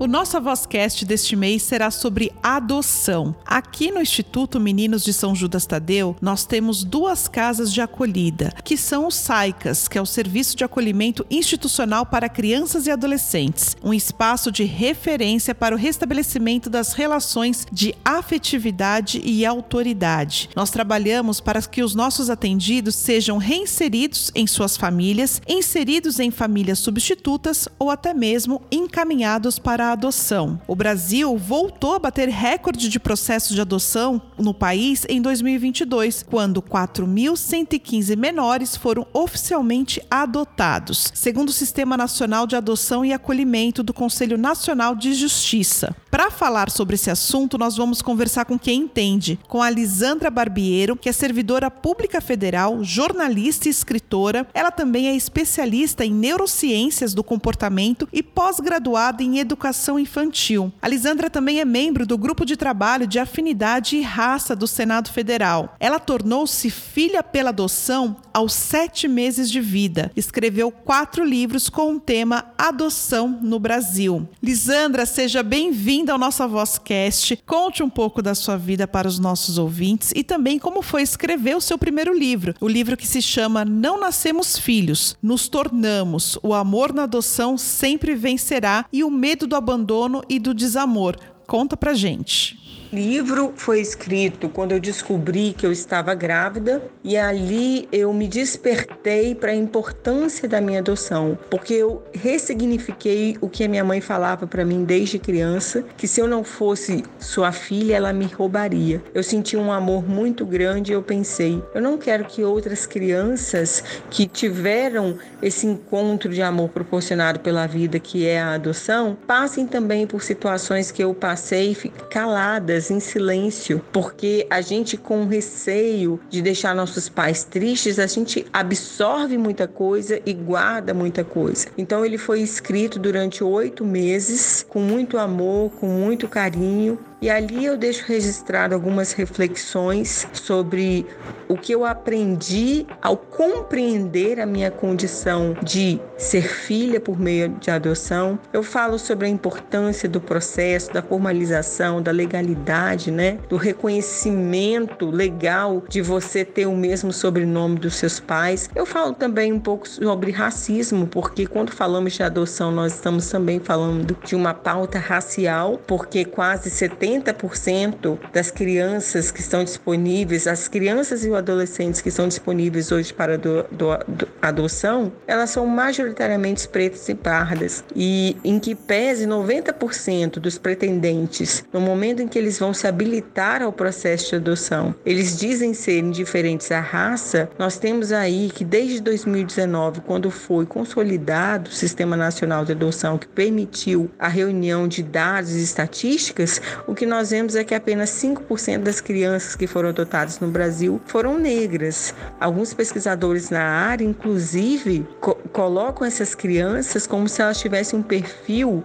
O nosso Vozcast deste mês será sobre adoção. Aqui no Instituto Meninos de São Judas Tadeu, nós temos duas casas de acolhida, que são o SAICAS, que é o Serviço de Acolhimento Institucional para Crianças e Adolescentes, um espaço de referência para o restabelecimento das relações de afetividade e autoridade. Nós trabalhamos para que os nossos atendidos sejam reinseridos em suas famílias, inseridos em famílias substitutas ou até mesmo encaminhados para adoção. O Brasil voltou a bater recorde de processos de adoção no país em 2022, quando 4.115 menores foram oficialmente adotados, segundo o Sistema Nacional de Adoção e Acolhimento do Conselho Nacional de Justiça. Para falar sobre esse assunto, nós vamos conversar com quem entende, com a Lisandra Barbiero, que é servidora pública federal, jornalista e escritora. Ela também é especialista em neurociências do comportamento e pós-graduada em educação Educação Infantil. A Lisandra também é membro do Grupo de Trabalho de Afinidade e Raça do Senado Federal. Ela tornou-se filha pela adoção aos sete meses de vida. Escreveu quatro livros com o tema Adoção no Brasil. Lisandra, seja bem-vinda ao nosso Vozcast. Conte um pouco da sua vida para os nossos ouvintes e também como foi escrever o seu primeiro livro, o livro que se chama Não Nascemos Filhos, Nos Tornamos, o amor na adoção sempre vencerá e o medo do abandono e do desamor. Conta pra gente. Livro foi escrito quando eu descobri que eu estava grávida e ali eu me despertei para a importância da minha adoção, porque eu ressignifiquei o que a minha mãe falava para mim desde criança, que se eu não fosse sua filha, ela me roubaria. Eu senti um amor muito grande e eu pensei, eu não quero que outras crianças que tiveram esse encontro de amor proporcionado pela vida, que é a adoção, passem também por situações que eu passei caladas em silêncio, porque a gente, com receio de deixar nossos pais tristes, a gente absorve muita coisa e guarda muita coisa. Então, ele foi escrito durante oito meses, com muito amor, com muito carinho, e ali eu deixo registrado algumas reflexões sobre o que eu aprendi ao compreender a minha condição de ser filha por meio de adoção. Eu falo sobre a importância do processo, da formalização, da legalidade, né? Do reconhecimento legal de você ter o mesmo sobrenome dos seus pais. Eu falo também um pouco sobre racismo, porque quando falamos de adoção, nós estamos também falando de uma pauta racial, porque quase 70 80% das crianças que estão disponíveis, as crianças e os adolescentes que estão disponíveis hoje para do, do, do, adoção, elas são majoritariamente pretas e pardas. E em que pese 90% dos pretendentes, no momento em que eles vão se habilitar ao processo de adoção, eles dizem ser indiferentes à raça, nós temos aí que desde 2019, quando foi consolidado o Sistema Nacional de Adoção, que permitiu a reunião de dados e estatísticas, o que nós vemos é que apenas 5% das crianças que foram adotadas no Brasil foram negras. Alguns pesquisadores na área, inclusive, co colocam essas crianças como se elas tivessem um perfil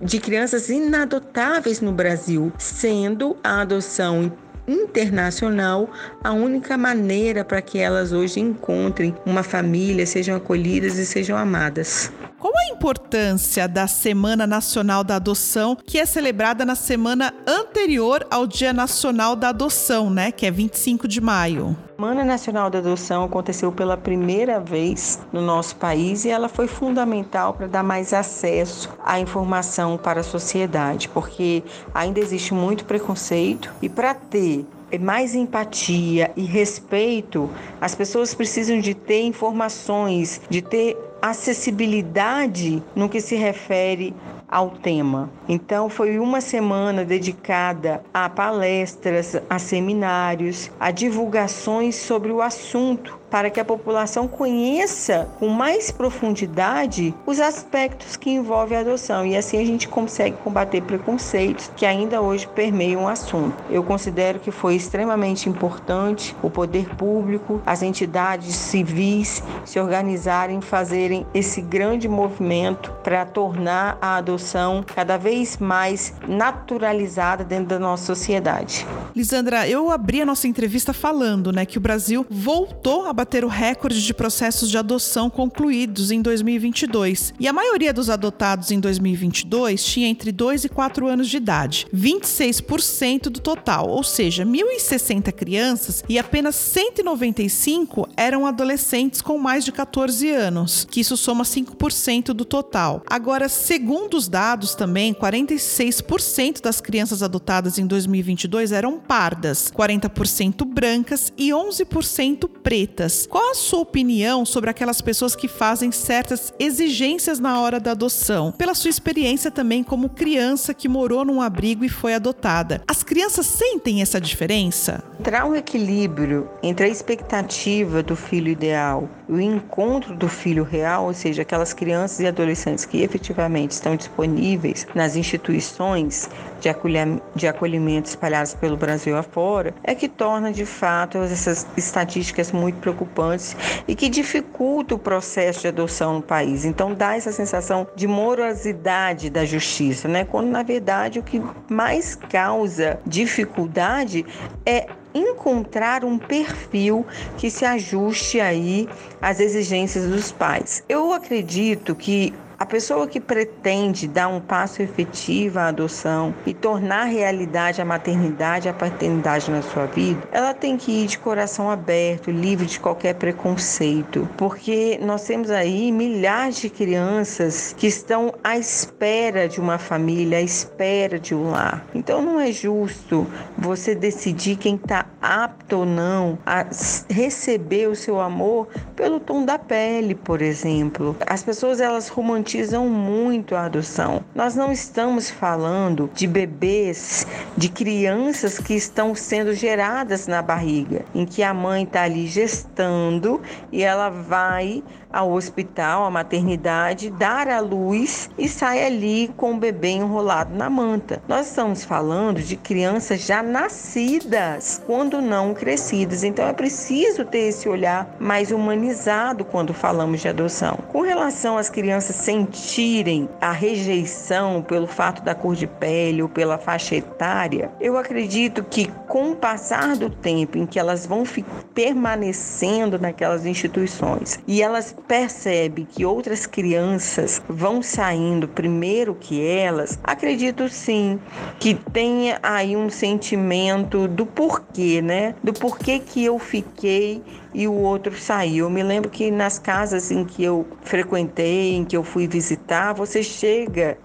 de crianças inadotáveis no Brasil, sendo a adoção internacional a única maneira para que elas hoje encontrem uma família, sejam acolhidas e sejam amadas. Qual a importância da Semana Nacional da Adoção, que é celebrada na semana anterior ao Dia Nacional da Adoção, né, que é 25 de maio? A Semana Nacional da Adoção aconteceu pela primeira vez no nosso país e ela foi fundamental para dar mais acesso à informação para a sociedade, porque ainda existe muito preconceito e para ter mais empatia e respeito, as pessoas precisam de ter informações, de ter acessibilidade no que se refere ao tema. Então, foi uma semana dedicada a palestras, a seminários, a divulgações sobre o assunto para que a população conheça com mais profundidade os aspectos que envolvem a adoção e assim a gente consegue combater preconceitos que ainda hoje permeiam o assunto. Eu considero que foi extremamente importante o poder público, as entidades civis se organizarem, fazerem esse grande movimento para tornar a adoção cada vez mais naturalizada dentro da nossa sociedade. Lisandra, eu abri a nossa entrevista falando, né, que o Brasil voltou a bater o recorde de processos de adoção concluídos em 2022. E a maioria dos adotados em 2022 tinha entre 2 e 4 anos de idade, 26% do total, ou seja, 1.060 crianças e apenas 195 eram adolescentes com mais de 14 anos, que isso soma 5% do total. Agora, segundo os dados também, 46% das crianças adotadas em 2022 eram pardas, 40% brancas e 11% pretas. Qual a sua opinião sobre aquelas pessoas que fazem certas exigências na hora da adoção? Pela sua experiência também como criança que morou num abrigo e foi adotada. As crianças sentem essa diferença? Entrar um equilíbrio entre a expectativa do filho ideal e o encontro do filho real, ou seja, aquelas crianças e adolescentes que efetivamente estão disponíveis nas instituições de acolhimento espalhadas pelo Brasil afora, é que torna de fato essas estatísticas muito preocupantes e que dificulta o processo de adoção no país. Então dá essa sensação de morosidade da justiça, né? Quando na verdade o que mais causa dificuldade é encontrar um perfil que se ajuste aí às exigências dos pais. Eu acredito que a pessoa que pretende dar um passo efetivo à adoção e tornar realidade a maternidade e a paternidade na sua vida, ela tem que ir de coração aberto, livre de qualquer preconceito, porque nós temos aí milhares de crianças que estão à espera de uma família, à espera de um lar. Então não é justo você decidir quem está apto ou não a receber o seu amor pelo tom da pele, por exemplo. As pessoas elas romantizam romantizam muito a adoção. Nós não estamos falando de bebês, de crianças que estão sendo geradas na barriga, em que a mãe está ali gestando e ela vai ao hospital, à maternidade, dar à luz e sai ali com o bebê enrolado na manta. Nós estamos falando de crianças já nascidas, quando não crescidas. Então é preciso ter esse olhar mais humanizado quando falamos de adoção. Com relação às crianças sentirem a rejeição pelo fato da cor de pele ou pela faixa etária, eu acredito que com o passar do tempo em que elas vão permanecendo naquelas instituições e elas percebem que outras crianças vão saindo primeiro que elas, acredito sim que tenha aí um sentimento do porquê, né? Do porquê que eu fiquei e o outro saiu. Eu me lembro que nas casas em que eu frequentei, em que eu fui visitar, você chega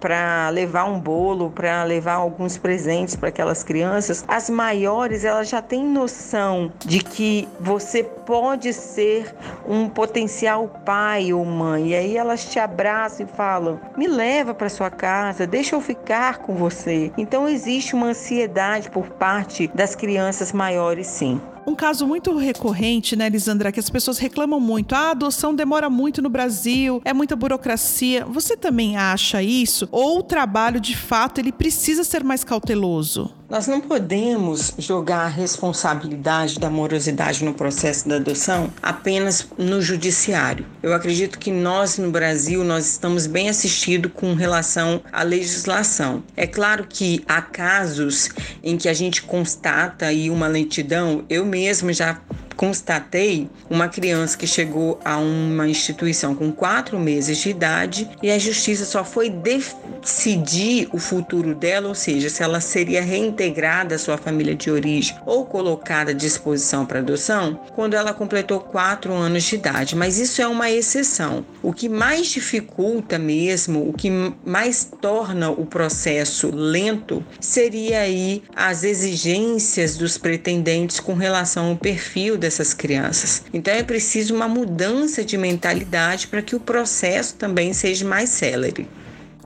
para levar um bolo, para levar alguns presentes para aquelas crianças. As maiores, elas já têm noção de que você pode ser um potencial pai ou mãe. E aí elas te abraçam e falam: "Me leva para sua casa, deixa eu ficar com você". Então existe uma ansiedade por parte das crianças maiores, sim. Um caso muito recorrente, né, Lisandra, que as pessoas reclamam muito. Ah, a adoção demora muito no Brasil, é muita burocracia. Você também acha isso? Ou o trabalho, de fato, ele precisa ser mais cauteloso? Nós não podemos jogar a responsabilidade da morosidade no processo da adoção apenas no judiciário. Eu acredito que nós no Brasil nós estamos bem assistidos com relação à legislação. É claro que há casos em que a gente constata aí uma lentidão. Eu mesmo já constatei uma criança que chegou a uma instituição com quatro meses de idade e a justiça só foi decidir o futuro dela, ou seja, se ela seria reintegrada à sua família de origem ou colocada à disposição para adoção, quando ela completou quatro anos de idade. Mas isso é uma exceção. O que mais dificulta mesmo, o que mais torna o processo lento, seria aí as exigências dos pretendentes com relação ao perfil dessas crianças. Então é preciso uma mudança de mentalidade para que o processo também seja mais célere.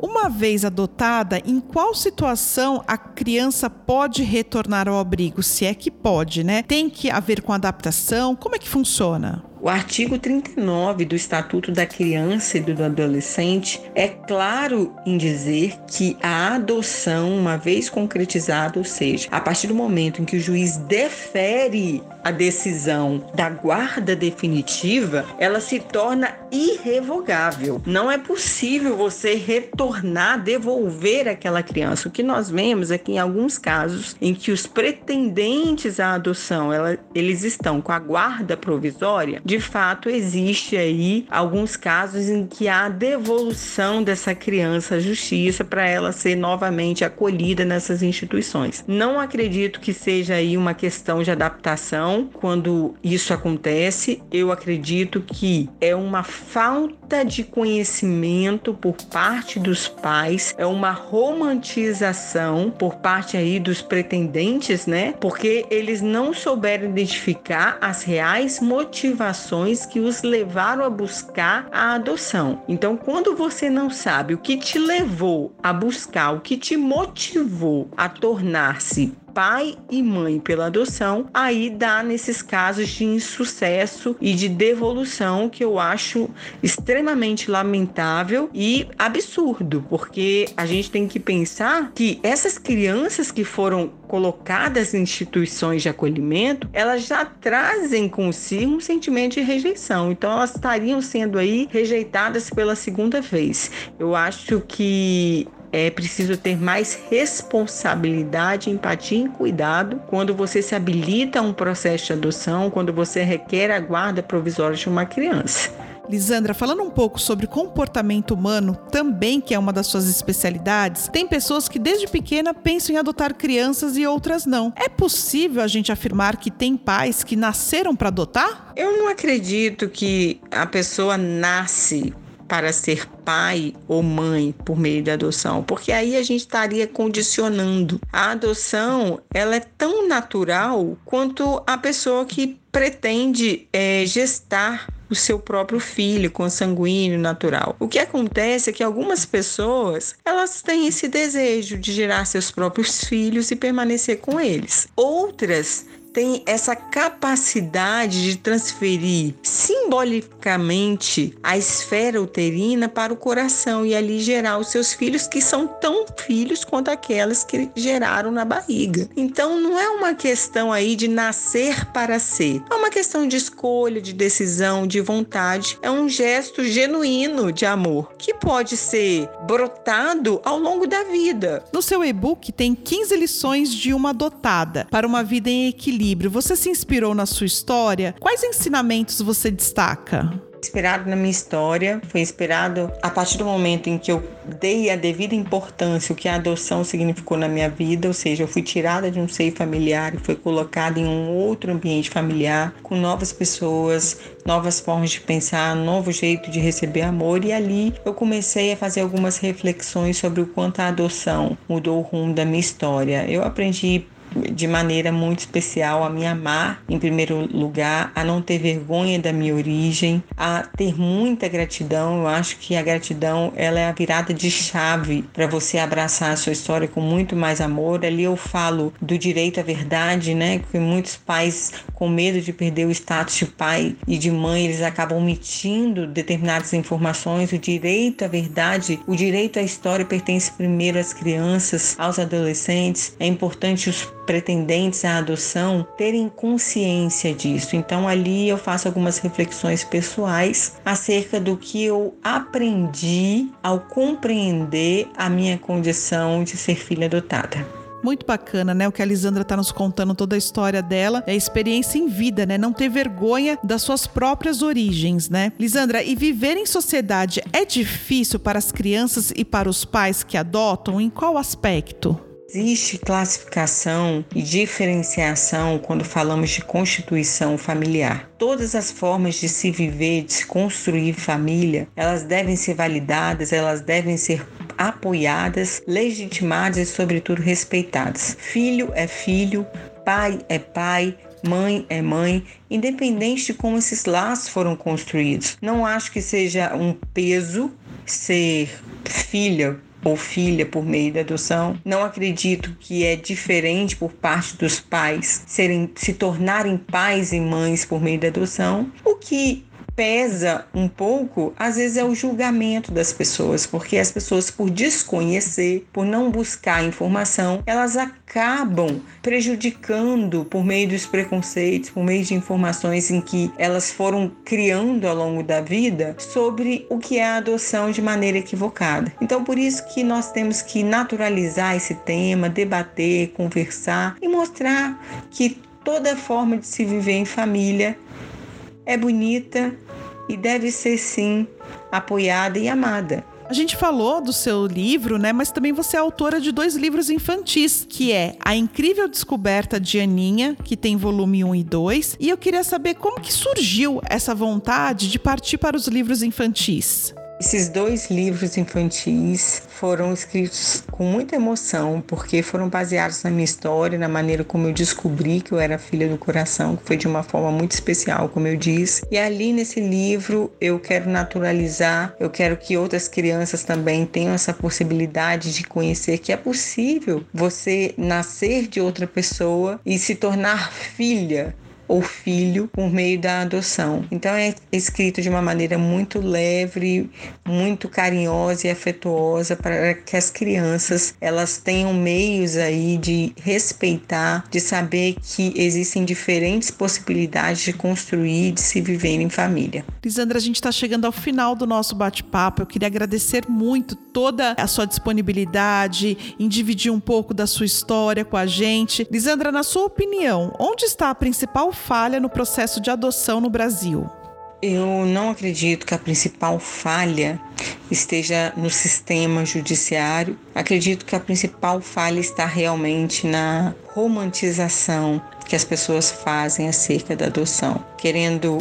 Uma vez adotada, em qual situação a criança pode retornar ao abrigo? Se é que pode, né? Tem que haver com adaptação? Como é que funciona? O artigo 39 do Estatuto da Criança e do Adolescente é claro em dizer que a adoção, uma vez concretizada, ou seja, a partir do momento em que o juiz defere a decisão da guarda definitiva, ela se torna irrevogável. Não é possível você retornar, devolver aquela criança. O que nós vemos é que em alguns casos em que os pretendentes à adoção, ela, eles estão com a guarda provisória, de fato existe aí alguns casos em que há devolução dessa criança à justiça para ela ser novamente acolhida nessas instituições. Não acredito que seja aí uma questão de adaptação quando isso acontece. Eu acredito que é uma falta de conhecimento por parte dos pais, é uma romantização por parte aí dos pretendentes, né? Porque eles não souberam identificar as reais motivações motivações que os levaram a buscar a adoção. Então, quando você não sabe o que te levou a buscar, o que te motivou a tornar-se pai e mãe pela adoção, aí dá nesses casos de insucesso e de devolução que eu acho extremamente lamentável e absurdo, porque a gente tem que pensar que essas crianças que foram colocadas em instituições de acolhimento, elas já trazem consigo um sentimento de rejeição. Então elas estariam sendo aí rejeitadas pela segunda vez. Eu acho que é preciso ter mais responsabilidade, empatia e cuidado quando você se habilita a um processo de adoção, quando você requer a guarda provisória de uma criança. Lisandra, falando um pouco sobre comportamento humano, também que é uma das suas especialidades, tem pessoas que desde pequena pensam em adotar crianças e outras não. É possível a gente afirmar que tem pais que nasceram para adotar? Eu não acredito que a pessoa nasce para ser pai ou mãe por meio da adoção, porque aí a gente estaria condicionando. A adoção, ela é tão natural quanto a pessoa que pretende é, gestar o seu próprio filho consanguíneo natural. O que acontece é que algumas pessoas, elas têm esse desejo de gerar seus próprios filhos e permanecer com eles. Outras tem essa capacidade de transferir simbolicamente a esfera uterina para o coração e ali gerar os seus filhos que são tão filhos quanto aquelas que geraram na barriga. Então não é uma questão aí de nascer para ser, é uma questão de escolha, de decisão, de vontade, é um gesto genuíno de amor que pode ser brotado ao longo da vida. No seu e-book tem 15 lições de uma adotada para uma vida em equilíbrio equilíbrio, você se inspirou na sua história? Quais ensinamentos você destaca? inspirado na minha história, foi inspirado a partir do momento em que eu dei a devida importância o que a adoção significou na minha vida, ou seja, eu fui tirada de um seio familiar e foi colocada em um outro ambiente familiar, com novas pessoas, novas formas de pensar, novo jeito de receber amor e ali eu comecei a fazer algumas reflexões sobre o quanto a adoção mudou o rumo da minha história. Eu aprendi de maneira muito especial a me amar em primeiro lugar, a não ter vergonha da minha origem, a ter muita gratidão. Eu acho que a gratidão ela é a virada de chave para você abraçar a sua história com muito mais amor. Ali eu falo do direito à verdade, né? Que muitos pais com medo de perder o status de pai e de mãe, eles acabam omitindo determinadas informações. O direito à verdade, o direito à história pertence primeiro às crianças, aos adolescentes. É importante os pretendentes à adoção terem consciência disso. Então ali eu faço algumas reflexões pessoais acerca do que eu aprendi ao compreender a minha condição de ser filha adotada. Muito bacana, né? O que a Lisandra está nos contando, toda a história dela, é experiência em vida, né? Não ter vergonha das suas próprias origens, né? Lisandra, e viver em sociedade é difícil para as crianças e para os pais que adotam? Em qual aspecto? Existe classificação e diferenciação quando falamos de constituição familiar. Todas as formas de se viver, de se construir família, elas devem ser validadas, elas devem ser apoiadas, legitimadas e, sobretudo, respeitadas. Filho é filho, pai é pai, mãe é mãe, independente de como esses laços foram construídos. Não acho que seja um peso ser filha ou filha por meio da adoção. Não acredito que é diferente por parte dos pais serem se tornarem pais e mães por meio da adoção. O que pesa um pouco, às vezes, é o julgamento das pessoas, porque as pessoas, por desconhecer, por não buscar informação, elas acabam prejudicando por meio dos preconceitos, por meio de informações em que elas foram criando ao longo da vida sobre o que é a adoção de maneira equivocada. Então, por isso que nós temos que naturalizar esse tema, debater, conversar e mostrar que toda forma de se viver em família é bonita e deve ser sim apoiada e amada. A gente falou do seu livro, né? Mas também você é autora de dois livros infantis, que é A Incrível Descoberta de Aninha, que tem volume 1 e 2. E eu queria saber como que surgiu essa vontade de partir para os livros infantis. Esses dois livros infantis foram escritos com muita emoção, porque foram baseados na minha história, na maneira como eu descobri que eu era filha do coração, que foi de uma forma muito especial, como eu disse. E ali nesse livro eu quero naturalizar, eu quero que outras crianças também tenham essa possibilidade de conhecer que é possível você nascer de outra pessoa e se tornar filha ou filho por meio da adoção. Então é escrito de uma maneira muito leve, muito carinhosa e afetuosa para que as crianças elas tenham meios aí de respeitar, de saber que existem diferentes possibilidades de construir, de se viver em família. Lisandra, a gente está chegando ao final do nosso bate-papo. Eu queria agradecer muito toda a sua disponibilidade em dividir um pouco da sua história com a gente. Lisandra, na sua opinião, onde está a principal falha no processo de adoção no Brasil? Eu não acredito que a principal falha esteja no sistema judiciário. Acredito que a principal falha está realmente na romantização que as pessoas fazem acerca da adoção, querendo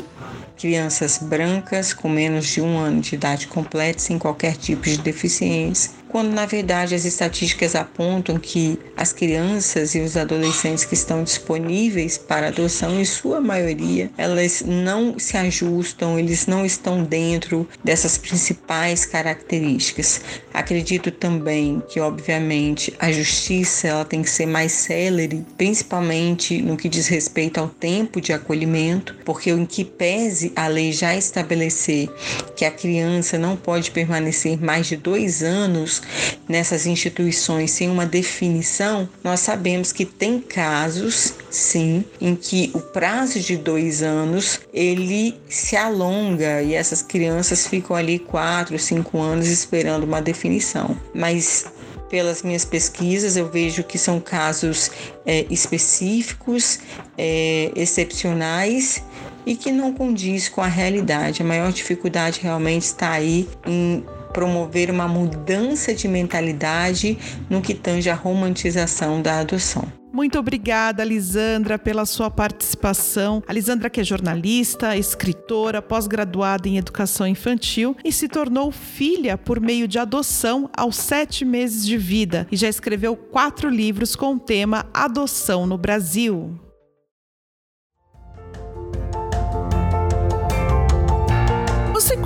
crianças brancas com menos de um ano de idade completa, sem qualquer tipo de deficiência, quando na verdade as estatísticas apontam que as crianças e os adolescentes que estão disponíveis para adoção, em sua maioria, elas não se ajustam, eles não estão dentro dessas principais características. Acredito também que, obviamente, a justiça ela tem que ser mais célere, principalmente no que diz respeito ao tempo de acolhimento, porque em que pese a lei já estabelecer que a criança não pode permanecer mais de dois anos nessas instituições sem uma definição, nós sabemos que tem casos, sim, em que o prazo de dois anos ele se alonga e essas crianças ficam ali quatro, cinco anos esperando uma definição. Mas pelas minhas pesquisas, eu vejo que são casos é, específicos, é, excepcionais e que não condiz com a realidade. A maior dificuldade realmente está aí em promover uma mudança de mentalidade no que tange a romantização da adoção. Muito obrigada, Lisandra, pela sua participação. A Lisandra, que é jornalista, escritora, pós-graduada em educação infantil e se tornou filha por meio de adoção aos sete meses de vida e já escreveu quatro livros com o tema Adoção no Brasil.